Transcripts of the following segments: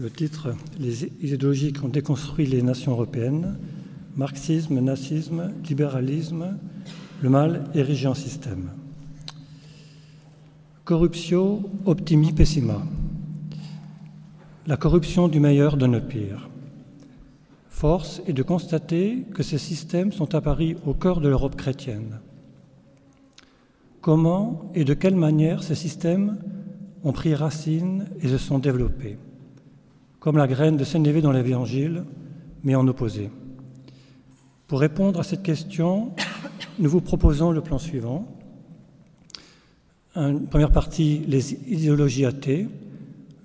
le titre Les idéologies qui ont déconstruit les nations européennes, marxisme, nazisme, libéralisme, le mal érigé en système. Corruptio optimi pessima. La corruption du meilleur donne pire. Force est de constater que ces systèmes sont apparus au cœur de l'Europe chrétienne. Comment et de quelle manière ces systèmes ont pris racine et se sont développés, comme la graine de Sénévé dans l'Évangile, mais en opposé. Pour répondre à cette question, nous vous proposons le plan suivant. Une première partie, les idéologies athées,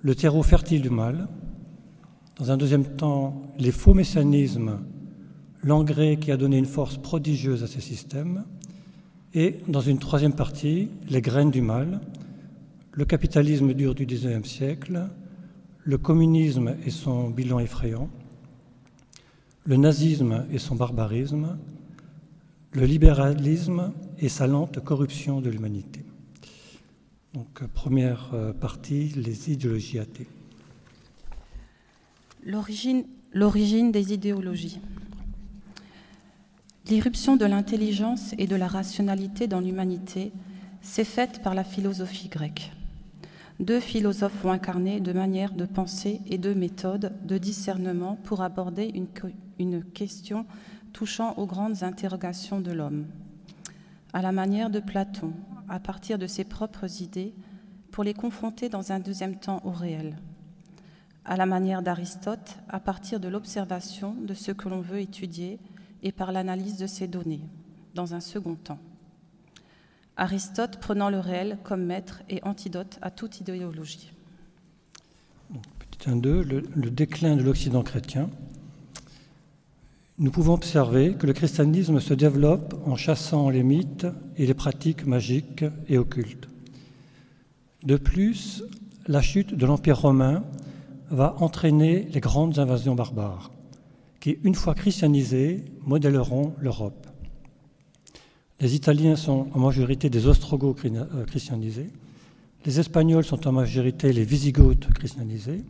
le terreau fertile du mal. Dans un deuxième temps, les faux messianismes, l'engrais qui a donné une force prodigieuse à ces systèmes. Et dans une troisième partie, les graines du mal, le capitalisme dur du XIXe siècle, le communisme et son bilan effrayant, le nazisme et son barbarisme, le libéralisme et sa lente corruption de l'humanité. Donc, première euh, partie, les idéologies athées. L'origine des idéologies. L'irruption de l'intelligence et de la rationalité dans l'humanité s'est faite par la philosophie grecque deux philosophes ont incarné deux manières de penser et deux méthodes de discernement pour aborder une, question touchant aux grandes interrogations de l'homme. À la manière de Platon, à partir de ses propres idées, pour les confronter dans un deuxième temps au réel. À la manière d'Aristote, à partir de l'observation de ce que l'on veut étudier et par l'analyse de ces données, dans un second temps. Aristote prenant le réel comme maître et antidote à toute idéologie. petit 1, 2, le, déclin de l'Occident chrétien. Nous pouvons observer que le christianisme se développe en chassant les mythes et les pratiques magiques et occultes. De plus, la chute de l'Empire romain va entraîner les grandes invasions barbares, qui, une fois christianisées, modèleront l'Europe. Les Italiens sont en majorité des Ostrogoths euh, christianisés. Les Espagnols sont en majorité les Visigoths christianisés.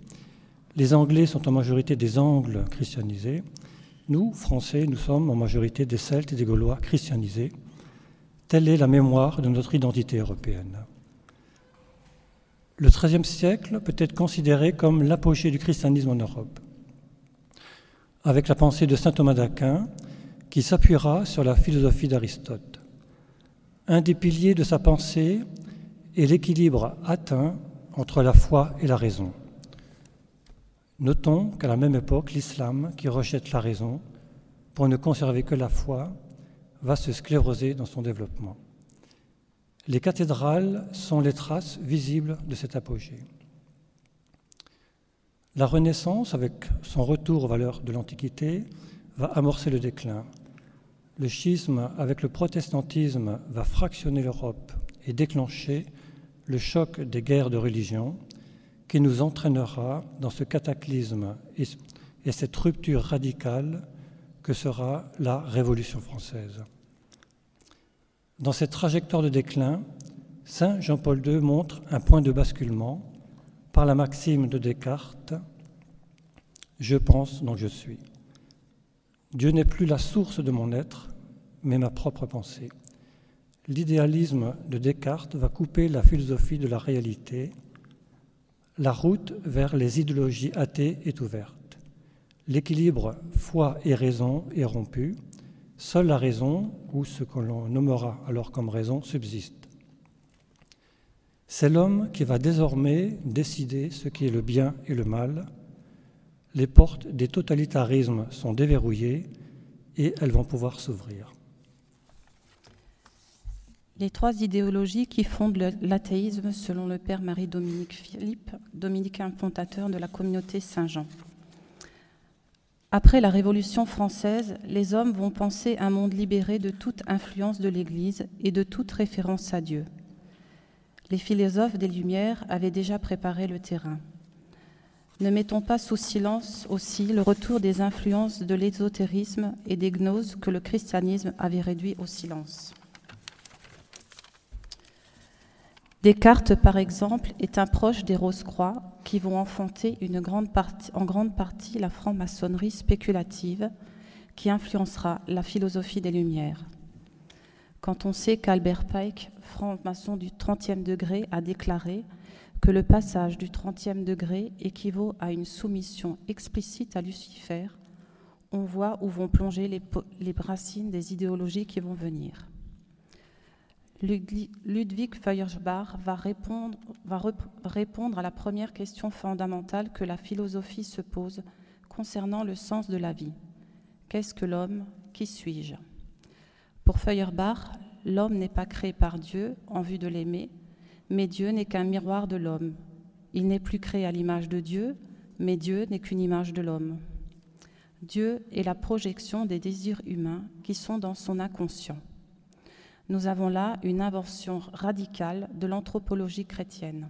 Les Anglais sont en majorité des Angles christianisés. Nous, Français, nous sommes en majorité des Celtes et des Gaulois christianisés. Telle est la mémoire de notre identité européenne. Le XIIIe siècle peut être considéré comme l'apogée du christianisme en Europe. Avec la pensée de saint Thomas d'Aquin, qui s'appuiera sur la philosophie d'Aristote. Un des piliers de sa pensée est l'équilibre atteint entre la foi et la raison. Notons qu'à la même époque, l'islam, qui rejette la raison pour ne conserver que la foi, va se scléroser dans son développement. Les cathédrales sont les traces visibles de cet apogée. La Renaissance, avec son retour aux valeurs de l'Antiquité, va amorcer le déclin. Le schisme avec le protestantisme va fractionner l'Europe et déclencher le choc des guerres de religion qui nous entraînera dans ce cataclysme et cette rupture radicale que sera la Révolution française. Dans cette trajectoire de déclin, Saint Jean-Paul II montre un point de basculement par la maxime de Descartes Je pense donc je suis. Dieu n'est plus la source de mon être, mais ma propre pensée. L'idéalisme de Descartes va couper la philosophie de la réalité. La route vers les idéologies athées est ouverte. L'équilibre foi et raison est rompu. Seule la raison, ou ce que l'on nommera alors comme raison, subsiste. C'est l'homme qui va désormais décider ce qui est le bien et le mal, les portes des totalitarismes sont déverrouillées et elles vont pouvoir s'ouvrir. Les trois idéologies qui fondent l'athéisme selon le père Marie-Dominique Philippe, dominicain fondateur de la communauté Saint-Jean. Après la Révolution française, les hommes vont penser un monde libéré de toute influence de l'Église et de toute référence à Dieu. Les philosophes des Lumières avaient déjà préparé le terrain. Ne mettons pas sous silence aussi le retour des influences de l'ésotérisme et des gnoses que le christianisme avait réduit au silence. Descartes, par exemple, est un proche des Rose-Croix qui vont enfanter en grande partie la franc-maçonnerie spéculative qui influencera la philosophie des Lumières. Quand on sait qu'Albert Pike, franc-maçon du 30e degré, a déclaré que le passage du 30e degré équivaut à une soumission explicite à Lucifer, on voit où vont plonger les, racines des idéologies qui vont venir. Ludwig Feuerbach va répondre, va répondre à la première question fondamentale que la philosophie se pose concernant le sens de la vie. Qu'est-ce que l'homme? Qui suis-je? Pour Feuerbach, l'homme n'est pas créé par Dieu en vue de l'aimer, mais Dieu n'est qu'un miroir de l'homme. Il n'est plus créé à l'image de Dieu, mais Dieu n'est qu'une image de l'homme. Dieu est la projection des désirs humains qui sont dans son inconscient. Nous avons là une invention radicale de l'anthropologie chrétienne.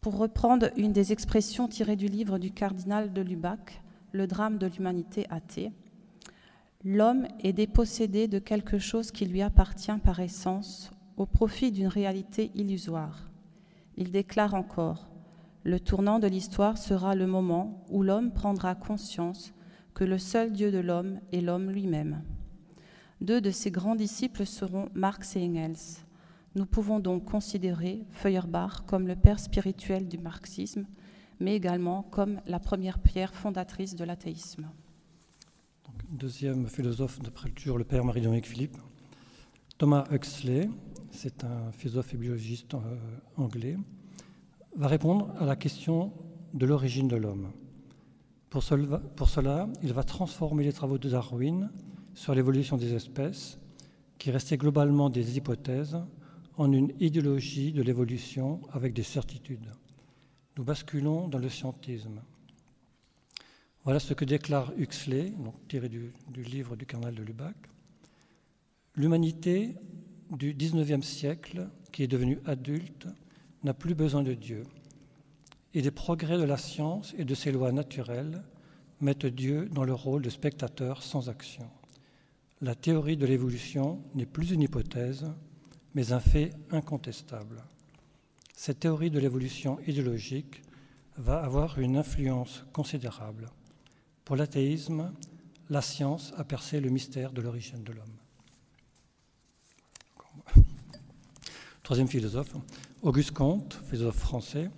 Pour reprendre une des expressions tirées du livre du cardinal de Lubac, Le drame de l'humanité athée, l'homme est dépossédé de quelque chose qui lui appartient par essence au profit d'une réalité illusoire. Il déclare encore Le tournant de l'histoire sera le moment où l'homme prendra conscience que le seul Dieu de l'homme est l'homme lui-même. Deux de ses grands disciples seront Marx et Engels. Nous pouvons donc considérer Feuerbach comme le père spirituel du marxisme, mais également comme la première pierre fondatrice de l'athéisme. Deuxième philosophe de prélecture, le père Marie-Dominique Philippe. Thomas Huxley, c'est un philosophe et biologiste euh, anglais, va répondre à la question de l'origine de l'homme. Pour cela, il va transformer les travaux de Darwin sur l'évolution des espèces, qui restaient globalement des hypothèses, en une idéologie de l'évolution avec des certitudes. Nous basculons dans le scientisme. Voilà ce que déclare Huxley, tiré du, du livre du cardinal de Lubac. L'humanité du XIXe siècle, qui est devenu adulte, n'a plus besoin de Dieu. Et les progrès de la science et de ses lois naturelles mettent Dieu dans le rôle de spectateur sans action. La théorie de l'évolution n'est plus une hypothèse, mais un fait incontestable. Cette théorie de l'évolution idéologique va avoir une influence considérable. Pour l'athéisme, la science a percé le mystère de l'origine de l'homme. Troisième philosophe, Auguste Comte, philosophe français,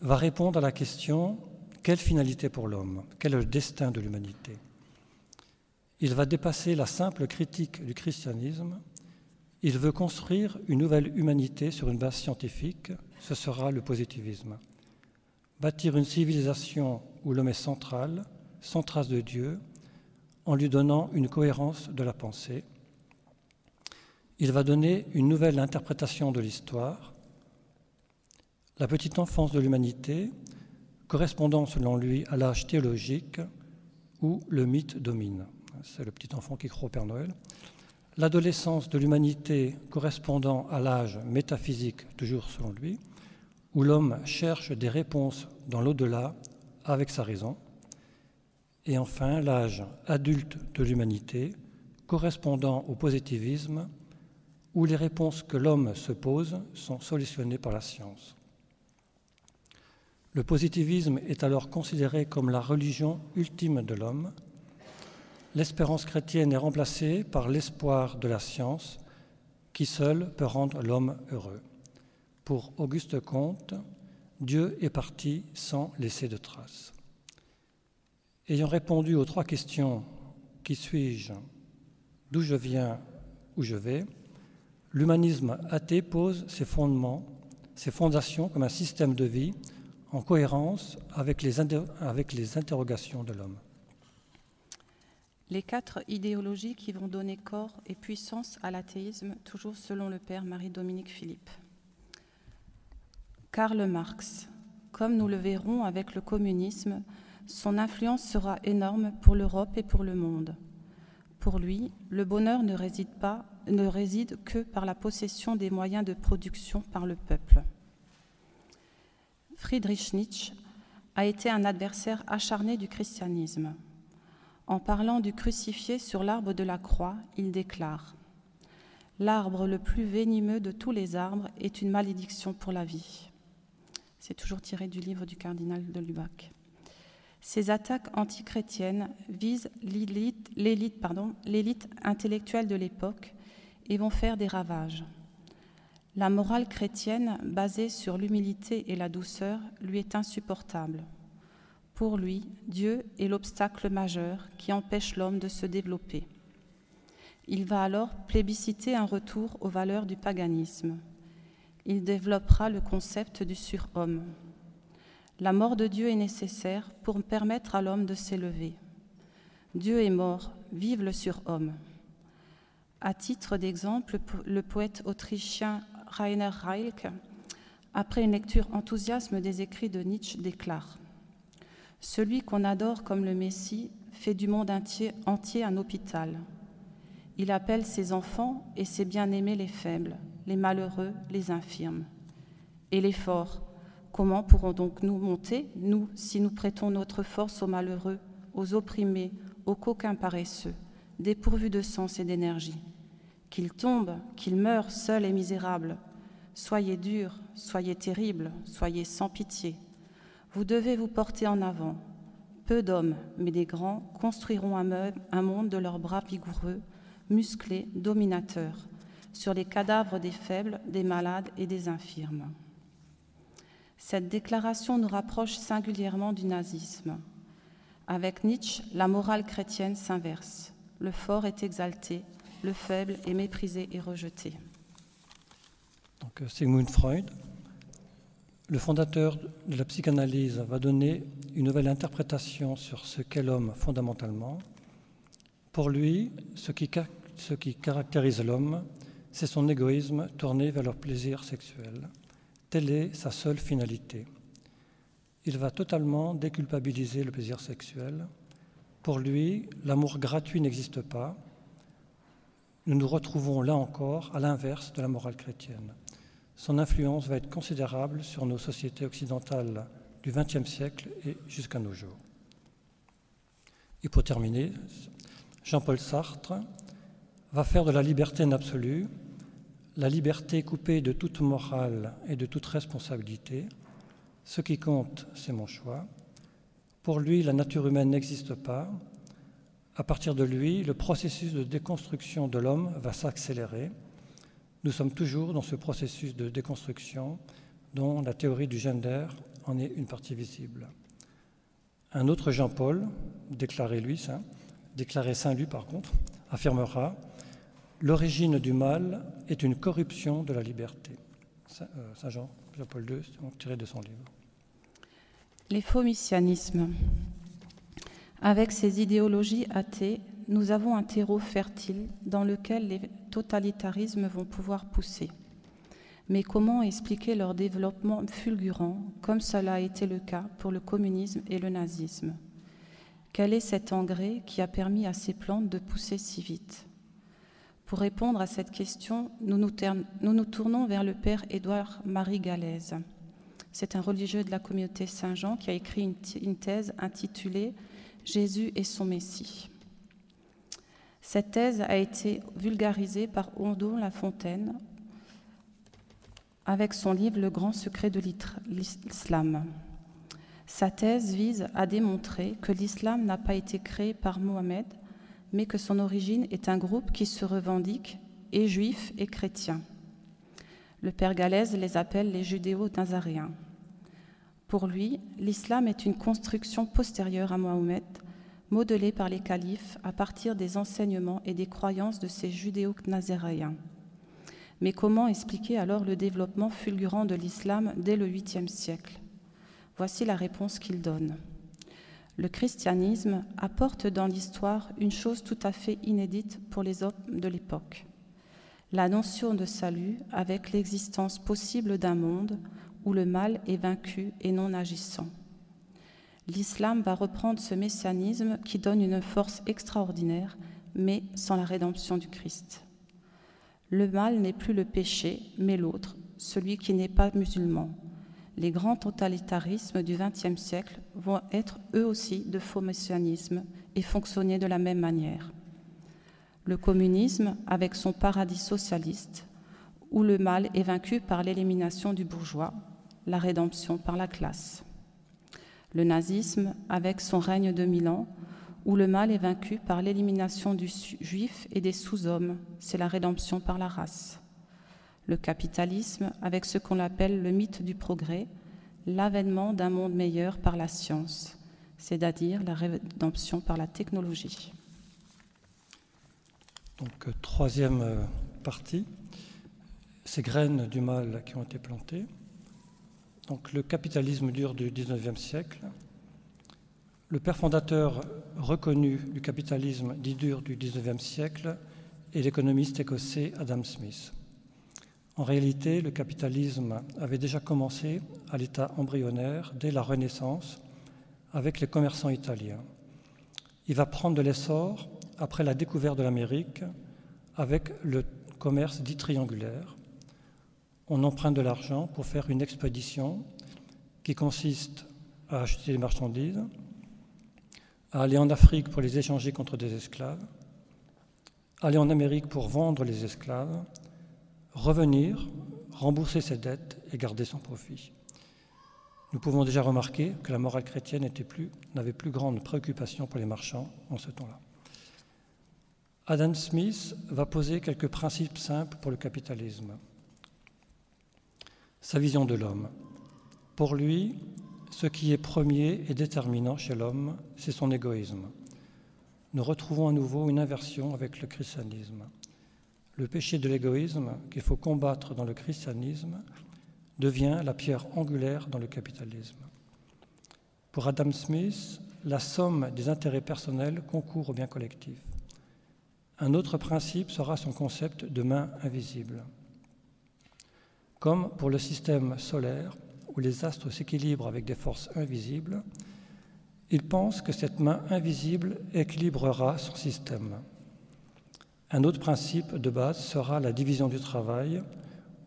va répondre à la question quelle finalité pour l'homme? Quel est le destin de l'humanité? Il va dépasser la simple critique du christianisme. Il veut construire une nouvelle humanité sur une base scientifique. Ce sera le positivisme. Bâtir une civilisation où l'homme est central, sans trace de Dieu, en lui donnant une cohérence de la pensée il va donner une nouvelle interprétation de l'histoire, la petite enfance de l'humanité, correspondant selon lui à l'âge théologique où le mythe domine. C'est le petit enfant qui croit au Père Noël. L'adolescence de l'humanité correspondant à l'âge métaphysique, toujours selon lui, où l'homme cherche des réponses dans l'au-delà avec sa raison. Et enfin, l'âge adulte de l'humanité, correspondant au positivisme, où les réponses que l'homme se pose sont solutionnées par la science. Le positivisme est alors considéré comme la religion ultime de l'homme. L'espérance chrétienne est remplacée par l'espoir de la science qui seul peut rendre l'homme heureux. Pour Auguste Comte, Dieu est parti sans laisser de traces. Ayant répondu aux trois questions Qui suis-je D'où je viens Où je vais l'humanisme athée pose ses fondements, ses fondations comme un système de vie en cohérence avec les, interrogations de l'homme. Les quatre idéologies qui vont donner corps et puissance à l'athéisme, toujours selon le père Marie-Dominique Philippe. Karl Marx, comme nous le verrons avec le communisme, son influence sera énorme pour l'Europe et pour le monde. Pour lui, le bonheur ne réside, que par la possession des moyens de production par le peuple. Friedrich Nietzsche a été un adversaire acharné du christianisme. En parlant du crucifié sur l'arbre de la croix, il déclare L'arbre le plus venimeux de tous les arbres est une malédiction pour la vie. C'est toujours tiré du livre du cardinal de Lubac. Ces attaques antichrétiennes visent l'élite intellectuelle de l'époque et vont faire des ravages. La morale chrétienne, basée sur l'humilité et la douceur, lui est insupportable. Pour lui, Dieu est l'obstacle majeur qui empêche l'homme de se développer. Il va alors plébisciter un retour aux valeurs du paganisme. Il développera le concept du surhomme. La mort de Dieu est nécessaire pour permettre à l'homme de s'élever. Dieu est mort, vive le surhomme. À titre d'exemple, le poète autrichien Rainer Rilke, après une lecture enthousiasme des écrits de Nietzsche, déclare Celui qu'on adore comme le Messie fait du monde entier, entier un hôpital. Il appelle ses enfants et ses bien-aimés les faibles, les malheureux, les infirmes. Et les forts, comment pourrons donc nous monter, nous, si nous prêtons notre force aux malheureux, aux opprimés, aux coquins paresseux dépourvu de sens et d'énergie. Qu'il tombe, qu'il meure seul et misérable. Soyez dur, soyez terrible, soyez sans pitié. Vous devez vous porter en avant. Peu d'hommes, mais des grands, construiront un monde de leurs bras vigoureux, musclés, dominateurs, sur les cadavres des faibles, des malades et des infirmes. Cette déclaration nous rapproche singulièrement du nazisme. Avec Nietzsche, la morale chrétienne s'inverse le fort est exalté, le faible est méprisé et rejeté. Donc euh, Sigmund Freud, le fondateur de la psychanalyse, va donner une nouvelle interprétation sur ce qu'est l'homme fondamentalement. Pour lui, ce qui, caractérise l'homme, c'est son égoïsme tourné vers leur plaisir sexuel. Telle est sa seule finalité. Il va totalement déculpabiliser le plaisir sexuel pour lui, l'amour gratuit n'existe pas. Nous nous retrouvons là encore à l'inverse de la morale chrétienne. Son influence va être considérable sur nos sociétés occidentales du XXe siècle et jusqu'à nos jours. Et pour terminer, Jean-Paul Sartre va faire de la liberté une absolue, la liberté coupée de toute morale et de toute responsabilité. Ce qui compte, c'est mon choix. Pour lui, la nature humaine n'existe pas. À partir de lui, le processus de déconstruction de l'homme va s'accélérer. Nous sommes toujours dans ce processus de déconstruction dont la théorie du gender en est une partie visible. Un autre Jean-Paul, déclaré lui déclaré saint lui par contre, affirmera L'origine du mal est une corruption de la liberté. Saint euh, Jean, Jean-Paul II, tiré de son livre. Les faux. Avec ces idéologies athées, nous avons un terreau fertile dans lequel les totalitarismes vont pouvoir pousser. Mais comment expliquer leur développement fulgurant, comme cela a été le cas pour le communisme et le nazisme? Quel est cet engrais qui a permis à ces plantes de pousser si vite? Pour répondre à cette question, nous nous, tournons vers le père Édouard Marie Galaise. C'est un religieux de la communauté Saint-Jean qui a écrit une, thèse intitulée Jésus et son Messie. Cette thèse a été vulgarisée par Ondo Lafontaine avec son livre Le grand secret de l'islam. Sa thèse vise à démontrer que l'islam n'a pas été créé par Mohammed, mais que son origine est un groupe qui se revendique et juif et chrétien. Le père Galèze les appelle les judéo-nazaréens. Pour lui, l'islam est une construction postérieure à Mohammed, modelée par les califes à partir des enseignements et des croyances de ces judéo-nazaréens. Mais comment expliquer alors le développement fulgurant de l'islam dès le 8e siècle? Voici la réponse qu'il donne. Le christianisme apporte dans l'histoire une chose tout à fait inédite pour les hommes de l'époque la notion de salut avec l'existence possible d'un monde où le mal est vaincu et non agissant. L'islam va reprendre ce messianisme qui donne une force extraordinaire, mais sans la rédemption du Christ. Le mal n'est plus le péché, mais l'autre, celui qui n'est pas musulman. Les grands totalitarismes du XXe siècle vont être eux aussi de faux messianisme et fonctionner de la même manière. le communisme avec son paradis socialiste, où le mal est vaincu par l'élimination du bourgeois, la rédemption par la classe. Le nazisme avec son règne de mille ans, où le mal est vaincu par l'élimination du juif et des sous-hommes, c'est la rédemption par la race. Le capitalisme avec ce qu'on appelle le mythe du progrès, l'avènement d'un monde meilleur par la science, c'est-à-dire la rédemption par la technologie. Donc, euh, troisième euh, partie, ces graines du mal qui ont été plantées. Donc, le capitalisme dur du XIXe siècle. Le père fondateur reconnu du capitalisme dit dur du XIXe siècle est l'économiste écossais Adam Smith. En réalité, le capitalisme avait déjà commencé à l'état embryonnaire dès la Renaissance avec les commerçants italiens. Il va prendre de l'essor après la découverte de l'Amérique avec le commerce dit triangulaire. On emprunte de l'argent pour faire une expédition qui consiste à acheter des marchandises, à aller en Afrique pour les échanger contre des esclaves, aller en Amérique pour vendre les esclaves, revenir, rembourser ses dettes et garder son profit. Nous pouvons déjà remarquer que la morale chrétienne n'avait plus, grande préoccupation pour les marchands en ce temps-là. Adam Smith va poser quelques principes simples pour le capitalisme. Sa vision de l'homme. Pour lui, ce qui est premier et déterminant chez l'homme, c'est son égoïsme. Nous retrouvons à nouveau une inversion avec le christianisme. Le péché de l'égoïsme qu'il faut combattre dans le christianisme devient la pierre angulaire dans le capitalisme. Pour Adam Smith, la somme des intérêts personnels concourt au bien collectif. Un autre principe sera son concept de main invisible. Comme pour le système solaire, où les astres s'équilibrent avec des forces invisibles, il pense que cette main invisible équilibrera son système. Un autre principe de base sera la division du travail,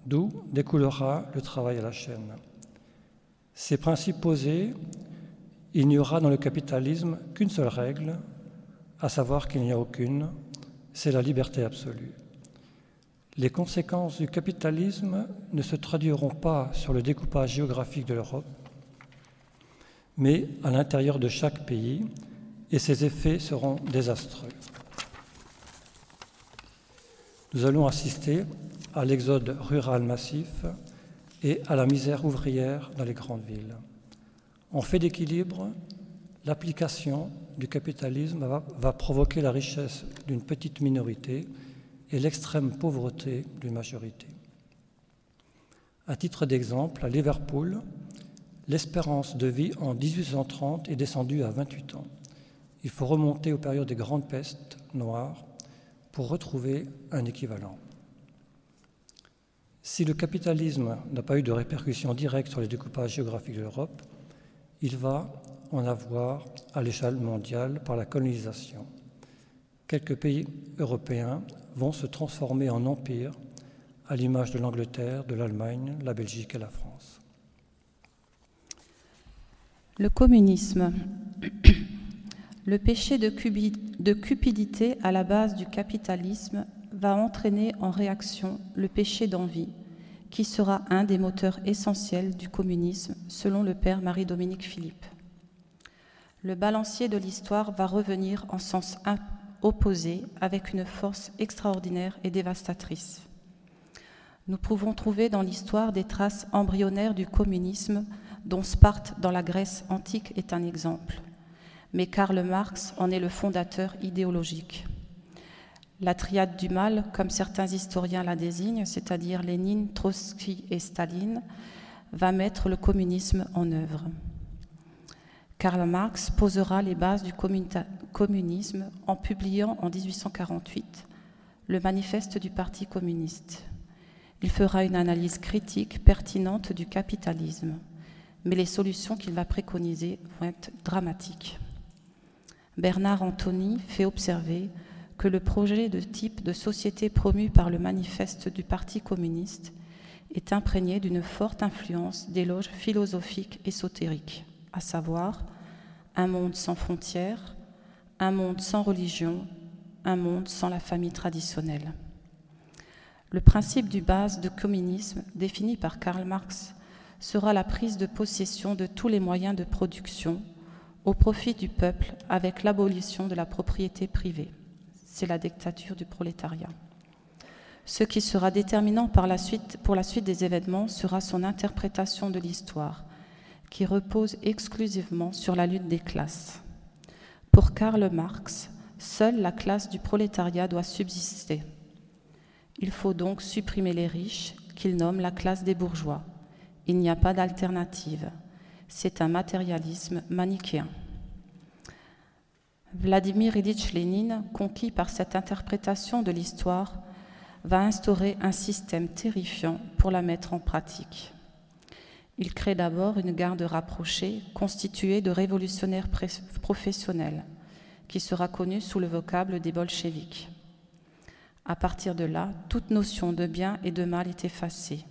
d'où découlera le travail à la chaîne. Ces principes posés, il n'y aura dans le capitalisme qu'une seule règle, à savoir qu'il n'y a aucune, c'est la liberté absolue. Les conséquences du capitalisme ne se traduiront pas sur le découpage géographique de l'Europe, mais à l'intérieur de chaque pays, et ces effets seront désastreux. Nous allons assister à l'exode rural massif et à la misère ouvrière dans les grandes villes. En fait d'équilibre, l'application du capitalisme va, provoquer la richesse d'une petite minorité et l'extrême pauvreté d'une majorité. À titre d'exemple, à Liverpool, l'espérance de vie en 1830 est descendue à 28 ans. Il faut remonter aux périodes des grandes pestes noires pour retrouver un équivalent. Si le capitalisme n'a pas eu de répercussions directes sur les découpages géographiques de l'Europe, il va en avoir à l'échelle mondiale par la colonisation. Quelques pays européens vont se transformer en empires à l'image de l'Angleterre, de l'Allemagne, la Belgique et la France. Le communisme. Le péché de, cupidité à la base du capitalisme va entraîner en réaction le péché d'envie, qui sera un des moteurs essentiels du communisme, selon le père Marie-Dominique Philippe le balancier de l'histoire va revenir en sens opposé avec une force extraordinaire et dévastatrice. Nous pouvons trouver dans l'histoire des traces embryonnaires du communisme dont Sparte dans la Grèce antique est un exemple. Mais Karl Marx en est le fondateur idéologique. La triade du mal, comme certains historiens la désignent, c'est-à-dire Lénine, Trotsky et Staline, va mettre le communisme en œuvre. Karl Marx posera les bases du communisme en publiant en 1848 le manifeste du Parti communiste. Il fera une analyse critique pertinente du capitalisme, mais les solutions qu'il va préconiser vont être dramatiques. Bernard Antony fait observer que le projet de type de société promu par le manifeste du Parti communiste est imprégné d'une forte influence d'éloges philosophiques ésotériques à savoir un monde sans frontières, un monde sans religion, un monde sans la famille traditionnelle. Le principe du base de communisme, défini par Karl Marx, sera la prise de possession de tous les moyens de production au profit du peuple avec l'abolition de la propriété privée. C'est la dictature du prolétariat. Ce qui sera déterminant par la suite, pour la suite des événements sera son interprétation de l'histoire, qui repose exclusivement sur la lutte des classes. Pour Karl Marx, seule la classe du prolétariat doit subsister. Il faut donc supprimer les riches, qu'il nomme la classe des bourgeois. Il n'y a pas d'alternative. C'est un matérialisme manichéen. Vladimir Ilyich Lénine, conquis par cette interprétation de l'histoire, va instaurer un système terrifiant pour la mettre en pratique. Il crée d'abord une garde rapprochée constituée de révolutionnaires professionnels, qui sera connue sous le vocable des bolcheviks. À partir de là, toute notion de bien et de mal est effacée.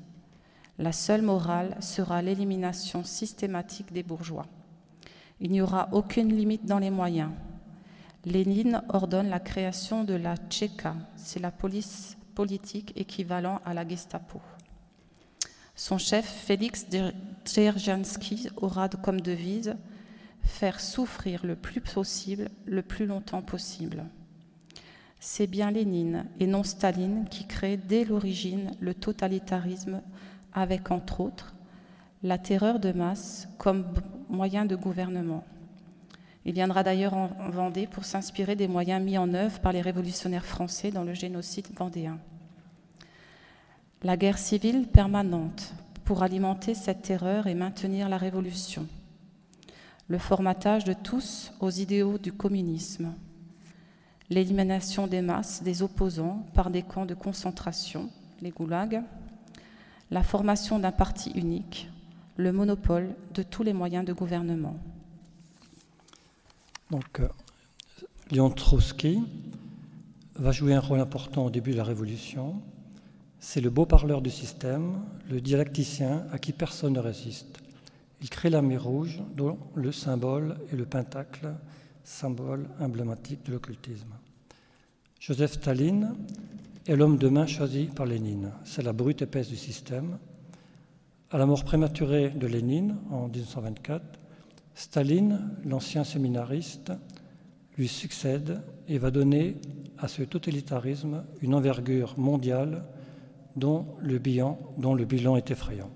La seule morale sera l'élimination systématique des bourgeois. Il n'y aura aucune limite dans les moyens. Lénine ordonne la création de la Tchéka, c'est la police politique équivalent à la Gestapo. Son chef, Félix Dzerzhinsky, aura comme devise faire souffrir le plus possible, le plus longtemps possible. C'est bien Lénine et non Staline qui crée dès l'origine le totalitarisme avec, entre autres, la terreur de masse comme moyen de gouvernement. Il viendra d'ailleurs en Vendée pour s'inspirer des moyens mis en œuvre par les révolutionnaires français dans le génocide vendéen. La guerre civile permanente pour alimenter cette terreur et maintenir la révolution. Le formatage de tous aux idéaux du communisme l'élimination des masses des opposants par des camps de concentration, les goulags, la formation d'un parti unique, le monopole de tous les moyens de gouvernement. Donc, euh, Léon Trotsky va jouer un rôle important au début de la Révolution. C'est le beau parleur du système, le dialecticien à qui personne ne résiste. Il crée l'armée rouge, dont le symbole est le pentacle, symbole emblématique de l'occultisme. Joseph Staline est l'homme de main choisi par Lénine. C'est la brute épaisse du système. À la mort prématurée de Lénine en 1924, Staline, l'ancien séminariste, lui succède et va donner à ce totalitarisme une envergure mondiale dont le bilan, est effrayant.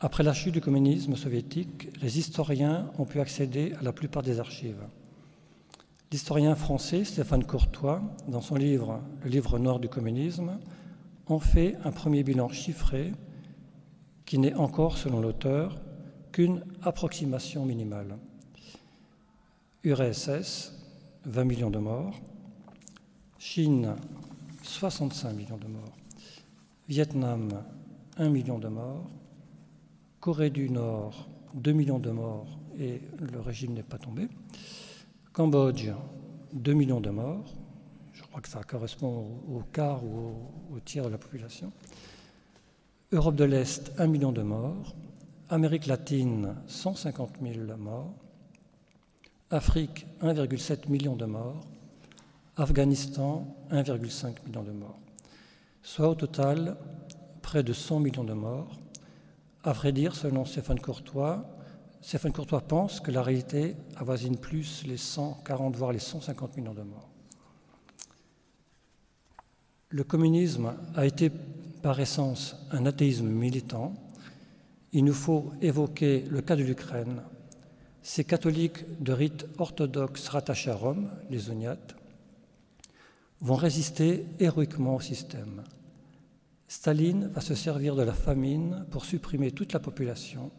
Après la chute du communisme soviétique, les historiens ont pu accéder à la plupart des archives. L'historien français Stéphane Courtois, dans son livre Le livre noir du communisme, en fait un premier bilan chiffré qui n'est encore, selon l'auteur, qu'une approximation minimale. URSS, 20 millions de morts. Chine, 65 millions de morts. Vietnam, 1 million de morts. Corée du Nord, 2 millions de morts et le régime n'est pas tombé. Cambodge, 2 millions de morts. Je crois que ça correspond au, quart ou au, tiers de la population. Europe de l'Est, 1 million de morts. Amérique latine, 150 000 morts. Afrique, 1,7 million de morts. Afghanistan, 1,5 million de morts. Soit au total près de 100 millions de morts à vrai dire, selon Stéphane Courtois, Stéphane Courtois pense que la réalité avoisine plus les 140, voire les 150 millions de morts. Le communisme a été par essence un athéisme militant. Il nous faut évoquer le cas de l'Ukraine. Ces catholiques de rite orthodoxe rattachés à Rome, les Oniates, vont résister héroïquement au système. Staline va se servir de la famine pour supprimer toute la population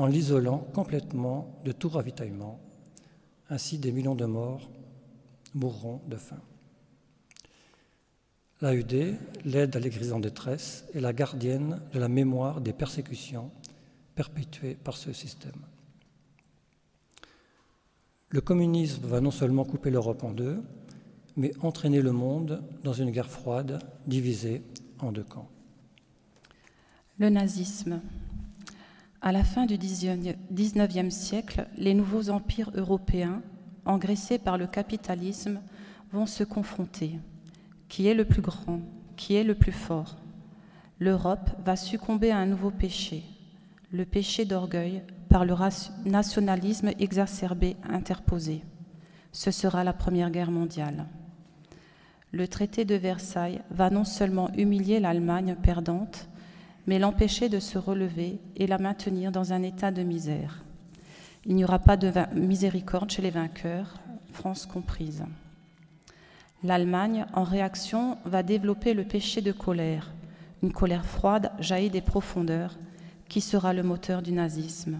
en l'isolant complètement de tout ravitaillement. Ainsi, des millions de morts mourront de faim. L'AUD, l'aide à l'Église en détresse, est la gardienne de la mémoire des persécutions perpétuées par ce système. Le communisme va non seulement couper l'Europe en deux, mais entraîner le monde dans une guerre froide, divisée en deux camps. Le nazisme. À la fin du XIXe siècle, les nouveaux empires européens, engraissés par le capitalisme, vont se confronter. Qui est le plus grand? Qui est le plus fort? L'Europe va succomber à un nouveau péché, le péché d'orgueil par le nationalisme exacerbé interposé. Ce sera la Première Guerre mondiale. Le traité de Versailles va non seulement humilier l'Allemagne perdante, mais l'empêcher de se relever et la maintenir dans un état de misère. Il n'y aura pas de miséricorde chez les vainqueurs, France comprise. L'Allemagne, en réaction, va développer le péché de colère, une colère froide jaillie des profondeurs, qui sera le moteur du nazisme.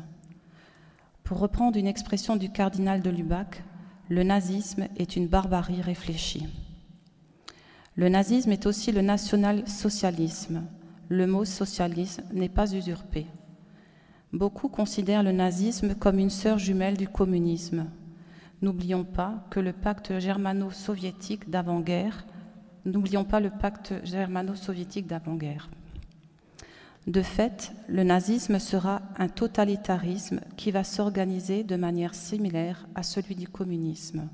Pour reprendre une expression du cardinal de Lubac, le nazisme est une barbarie réfléchie. Le nazisme est aussi le national-socialisme. Le mot socialisme n'est pas usurpé. Beaucoup considèrent le nazisme comme une sœur jumelle du communisme. N'oublions pas que le pacte germano-soviétique d'avant-guerre, n'oublions pas le pacte germano-soviétique d'avant-guerre. De fait, le nazisme sera un totalitarisme qui va s'organiser de manière similaire à celui du communisme.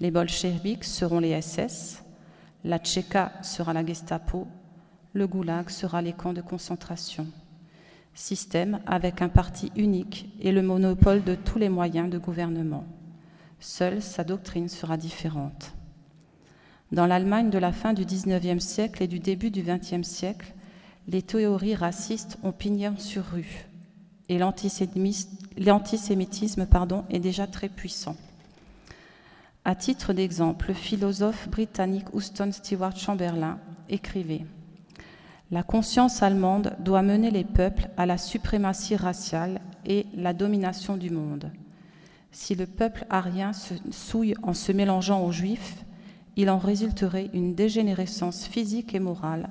Les bolcheviks seront les SS, la Tchéka sera la Gestapo, le Goulag sera les camps de concentration système avec un parti unique et le monopole de tous les moyens de gouvernement. Seule sa doctrine sera différente. Dans l'Allemagne de la fin du XIXe siècle et du début du XXe siècle, les théories racistes ont pignon sur rue et l'antisémitisme est déjà très puissant. À titre d'exemple, le philosophe britannique Houston Stewart Chamberlain écrivait la conscience allemande doit mener les peuples à la suprématie raciale et la domination du monde. Si le peuple arien se souille en se mélangeant aux juifs, il en résulterait une dégénérescence physique et morale,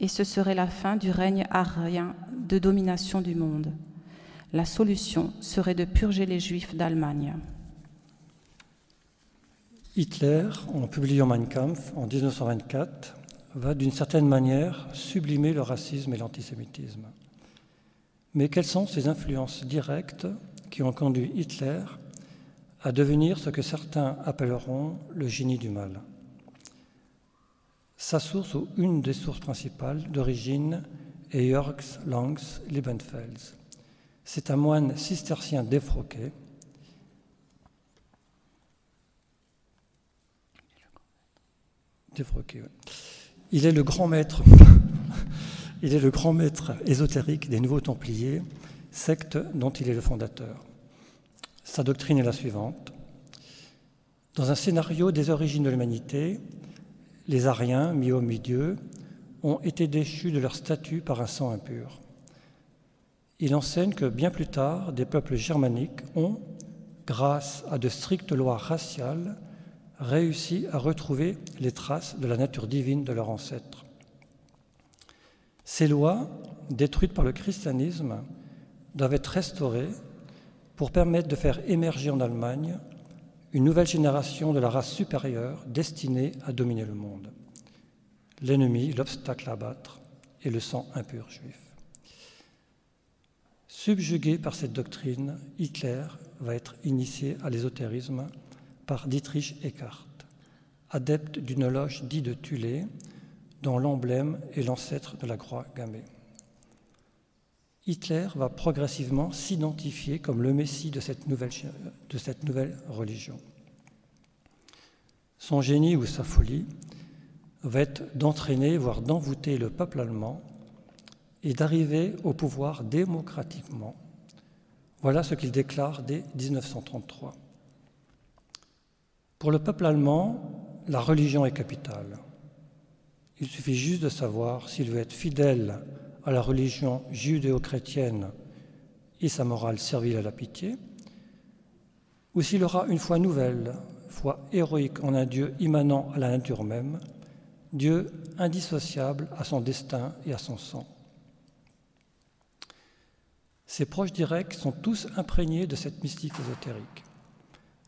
et ce serait la fin du règne arien de domination du monde. La solution serait de purger les juifs d'Allemagne. Hitler, en publiant Mein Kampf en 1924, va d'une certaine manière sublimer le racisme et l'antisémitisme. Mais quelles sont ces influences directes qui ont conduit Hitler à devenir ce que certains appelleront le génie du mal? Sa source, ou une des sources principales d'origine, est Jörg Langs Liebenfels. C'est un moine cistercien défroqué. Défroqué. Il est le grand maître, il est le grand maître ésotérique des Nouveaux Templiers, secte dont il est le fondateur. Sa doctrine est la suivante. Dans un scénario des origines de l'humanité, les Ariens, mi-homme, mi-dieu, ont été déchus de leur statut par un sang impur. Il enseigne que bien plus tard, des peuples germaniques ont, grâce à de strictes lois raciales, réussi à retrouver les traces de la nature divine de leurs ancêtres. Ces lois, détruites par le christianisme, doivent être restaurées pour permettre de faire émerger en Allemagne une nouvelle génération de la race supérieure destinée à dominer le monde. L'ennemi, l'obstacle à abattre, est le sang impur juif. Subjugué par cette doctrine, Hitler va être initié à l'ésotérisme par Dietrich Eckart, adepte d'une loge dite de Thulé, dont l'emblème est l'ancêtre de la croix gammée. Hitler va progressivement s'identifier comme le messie de cette, nouvelle, de cette nouvelle religion. Son génie ou sa folie va être d'entraîner, voire d'envoûter le peuple allemand et d'arriver au pouvoir démocratiquement. Voilà ce qu'il déclare dès 1933. Pour le peuple allemand, la religion est capitale. Il suffit juste de savoir s'il veut être fidèle à la religion judéo-chrétienne et sa morale servile à la pitié, ou s'il aura une foi nouvelle, foi héroïque en un Dieu immanent à la nature même, Dieu indissociable à son destin et à son sang. Ses proches directs sont tous imprégnés de cette mystique ésotérique.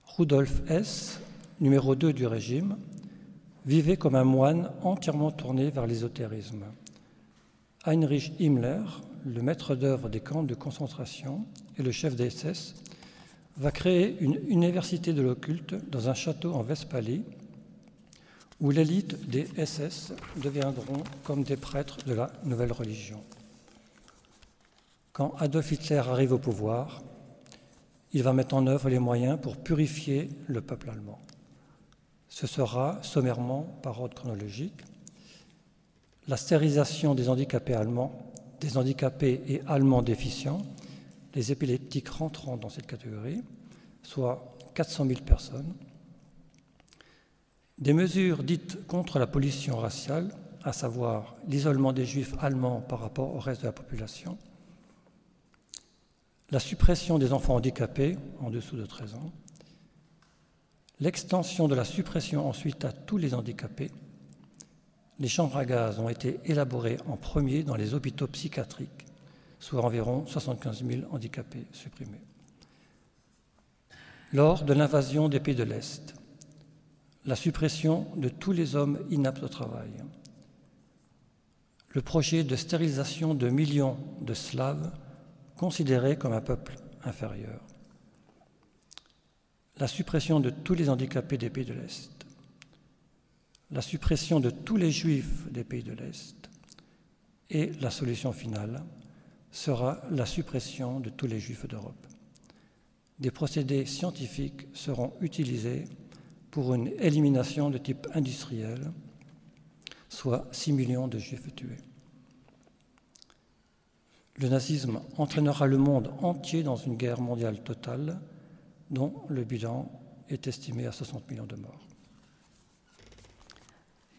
Rudolf Hess numéro 2 du régime, vivait comme un moine entièrement tourné vers l'ésotérisme. Heinrich Himmler, le maître d'œuvre des camps de concentration et le chef des SS, va créer une université de l'occulte dans un château en Westphalie où l'élite des SS deviendront comme des prêtres de la nouvelle religion. Quand Adolf Hitler arrive au pouvoir, il va mettre en œuvre les moyens pour purifier le peuple allemand. Ce sera, sommairement, par ordre chronologique, la stérilisation des handicapés allemands, des handicapés et allemands déficients, les épileptiques rentrant dans cette catégorie, soit 400 000 personnes, des mesures dites contre la pollution raciale, à savoir l'isolement des juifs allemands par rapport au reste de la population, la suppression des enfants handicapés en dessous de 13 ans, l'extension de la suppression ensuite à tous les handicapés. Les chambres à gaz ont été élaborées en premier dans les hôpitaux psychiatriques, soit environ 75 000 handicapés supprimés. Lors de l'invasion des pays de l'Est, la suppression de tous les hommes inaptes au travail, le projet de stérilisation de millions de Slaves considérés comme un peuple inférieur. La suppression de tous les handicapés des pays de l'Est. La suppression de tous les juifs des pays de l'Est. Et la solution finale sera la suppression de tous les juifs d'Europe. Des procédés scientifiques seront utilisés pour une élimination de type industriel, soit 6 millions de juifs tués le nazisme entraînera le monde entier dans une guerre mondiale totale dont le bilan est estimé à 60 millions de morts.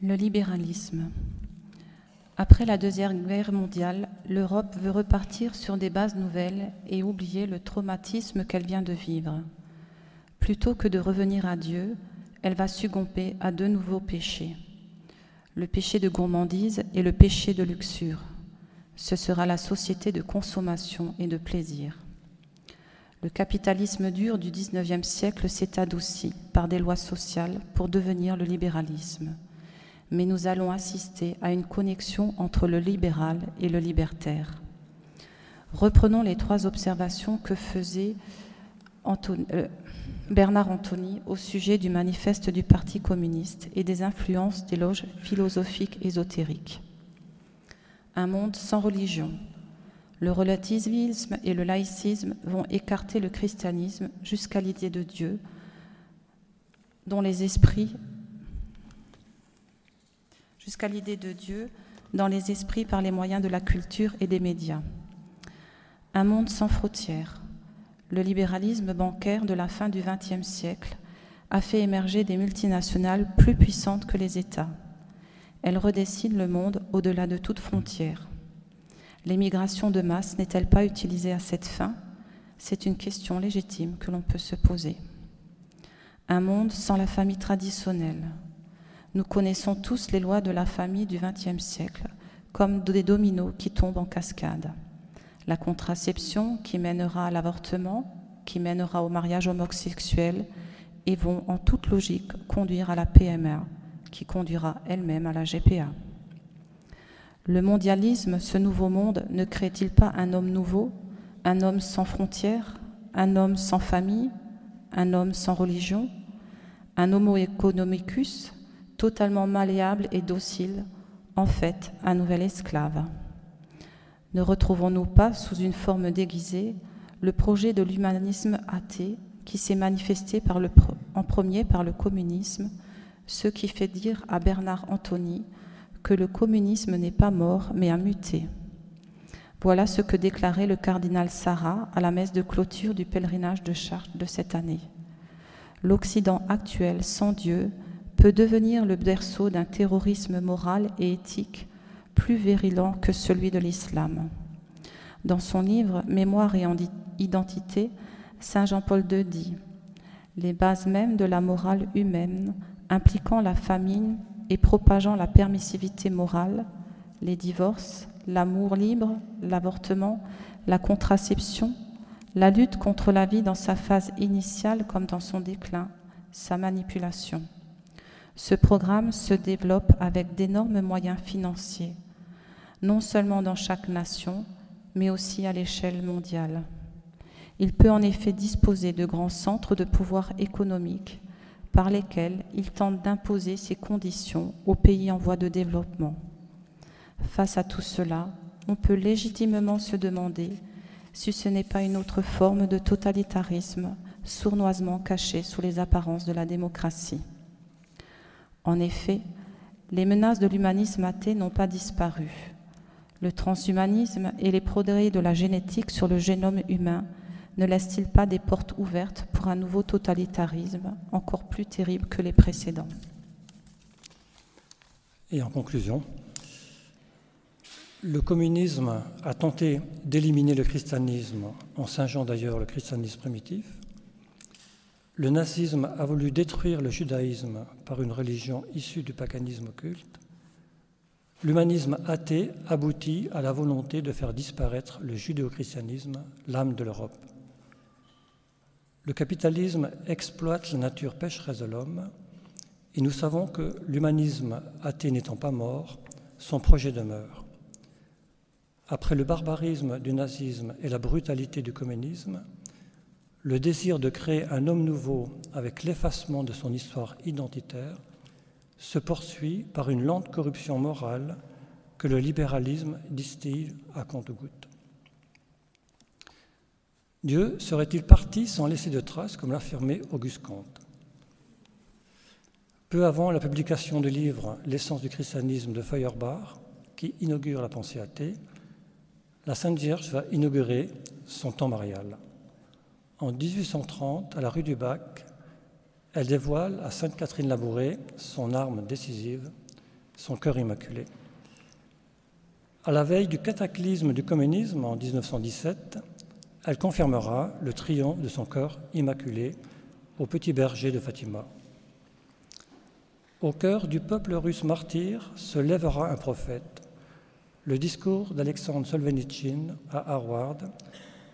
Le libéralisme. Après la Deuxième Guerre mondiale, l'Europe veut repartir sur des bases nouvelles et oublier le traumatisme qu'elle vient de vivre. Plutôt que de revenir à Dieu, elle va succomber à deux nouveaux péchés. Le péché de gourmandise et le péché de luxure ce sera la société de consommation et de plaisir. Le capitalisme dur du XIXe siècle s'est adouci par des lois sociales pour devenir le libéralisme. Mais nous allons assister à une connexion entre le libéral et le libertaire. Reprenons les trois observations que faisait euh, Bernard Antony au sujet du manifeste du Parti communiste et des influences des loges philosophiques ésotériques un monde sans religion. Le relativisme et le laïcisme vont écarter le christianisme jusqu'à l'idée de Dieu, les esprits, jusqu'à l'idée de Dieu dans les esprits par les moyens de la culture et des médias. Un monde sans frontières. Le libéralisme bancaire de la fin du XXe siècle a fait émerger des multinationales plus puissantes que les États. Elle redessine le monde au-delà de toute frontière. L'émigration de masse n'est-elle pas utilisée à cette fin? C'est une question légitime que l'on peut se poser. Un monde sans la famille traditionnelle. Nous connaissons tous les lois de la famille du XXe siècle, comme des dominos qui tombent en cascade. La contraception qui mènera à l'avortement, qui mènera au mariage homosexuel, et vont en toute logique conduire à la PMA, qui conduira elle-même à la GPA. Le mondialisme, ce nouveau monde, ne crée-t-il pas un homme nouveau, un homme sans frontières, un homme sans famille, un homme sans religion, un homo economicus, totalement malléable et docile, en fait un nouvel esclave? Ne retrouvons-nous pas, sous une forme déguisée, le projet de l'humanisme athée qui s'est manifesté en premier par le communisme ce qui fait dire à Bernard Antony que le communisme n'est pas mort mais a muté. Voilà ce que déclarait le cardinal Sarah à la messe de clôture du pèlerinage de Chartres de cette année. L'Occident actuel sans Dieu peut devenir le berceau d'un terrorisme moral et éthique plus virulent que celui de l'islam. Dans son livre Mémoire et identité, Saint Jean-Paul II dit Les bases mêmes de la morale humaine impliquant la famine et propageant la permissivité morale, les divorces, l'amour libre, l'avortement, la contraception, la lutte contre la vie dans sa phase initiale comme dans son déclin, sa manipulation. Ce programme se développe avec d'énormes moyens financiers, non seulement dans chaque nation, mais aussi à l'échelle mondiale. Il peut en effet disposer de grands centres de pouvoir économique par lesquels il tente d'imposer ses conditions aux pays en voie de développement. Face à tout cela, on peut légitimement se demander si ce n'est pas une autre forme de totalitarisme sournoisement cachée sous les apparences de la démocratie. En effet, les menaces de l'humanisme athée n'ont pas disparu. Le transhumanisme et les progrès de la génétique sur le génome humain ne laissent-ils pas des portes ouvertes pour un nouveau totalitarisme encore plus terrible que les précédents? Et en conclusion, le communisme a tenté d'éliminer le christianisme en singeant d'ailleurs le christianisme primitif. Le nazisme a voulu détruire le judaïsme par une religion issue du paganisme occulte. L'humanisme athée aboutit à la volonté de faire disparaître le judéo-christianisme, l'âme de l'Europe. Le capitalisme exploite la nature pécheresse de l'homme et nous savons que l'humanisme athée n'étant pas mort, son projet demeure. Après le barbarisme du nazisme et la brutalité du communisme, le désir de créer un homme nouveau avec l'effacement de son histoire identitaire se poursuit par une lente corruption morale que le libéralisme distille à compte-gouttes. Dieu serait-il parti sans laisser de traces, comme l'affirmait Auguste Comte? Peu avant la publication du livre L'essence du christianisme de Feuerbach, qui inaugure la pensée athée, la Sainte Vierge va inaugurer son temps marial. En 1830, à la rue du Bac, elle dévoile à Sainte Catherine Labouré son arme décisive, son cœur immaculé. À la veille du cataclysme du communisme en 1917, elle confirmera le triomphe de son cœur immaculé au petit berger de Fatima. Au cœur du peuple russe martyr se lèvera un prophète, le discours d'Alexandre Solzhenitsyn à Harvard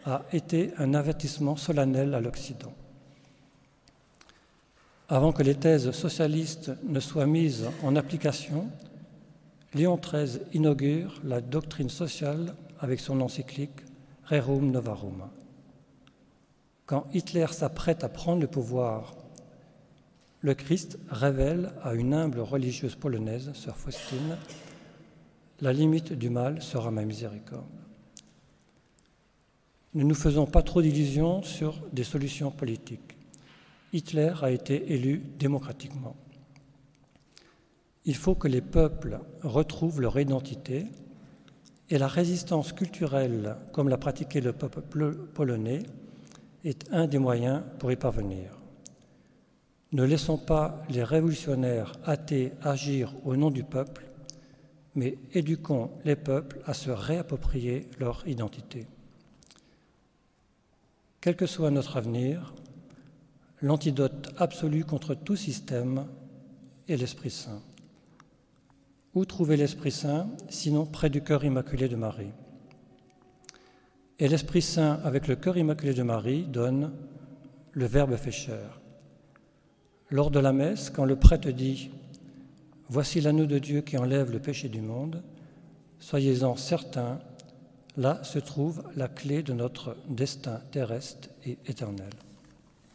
a été un avertissement solennel à l'Occident. Avant que les thèses socialistes ne soient mises en application, Léon XIII inaugure la doctrine sociale avec son encyclique Rerum Novarum. Quand Hitler s'apprête à prendre le pouvoir, le Christ révèle à une humble religieuse polonaise, sœur Faustine, la limite du mal sera ma miséricorde. Ne nous faisons pas trop d'illusions sur des solutions politiques. Hitler a été élu démocratiquement. Il faut que les peuples retrouvent leur identité et la résistance culturelle, comme l'a pratiqué le peuple polonais, est un des moyens pour y parvenir. Ne laissons pas les révolutionnaires athées agir au nom du peuple mais éduquons les peuples à se réapproprier leur identité. Quel que soit notre avenir, l'antidote absolu contre tout système est l'Esprit Saint. Où trouver l'Esprit Saint, sinon près du cœur immaculé de Marie Et l'Esprit Saint, avec le cœur immaculé de Marie, donne le Verbe fait Lors de la messe, quand le prêtre dit Voici l'anneau de Dieu qui enlève le péché du monde. Soyez-en certains, là se trouve la clé de notre destin terrestre et éternel.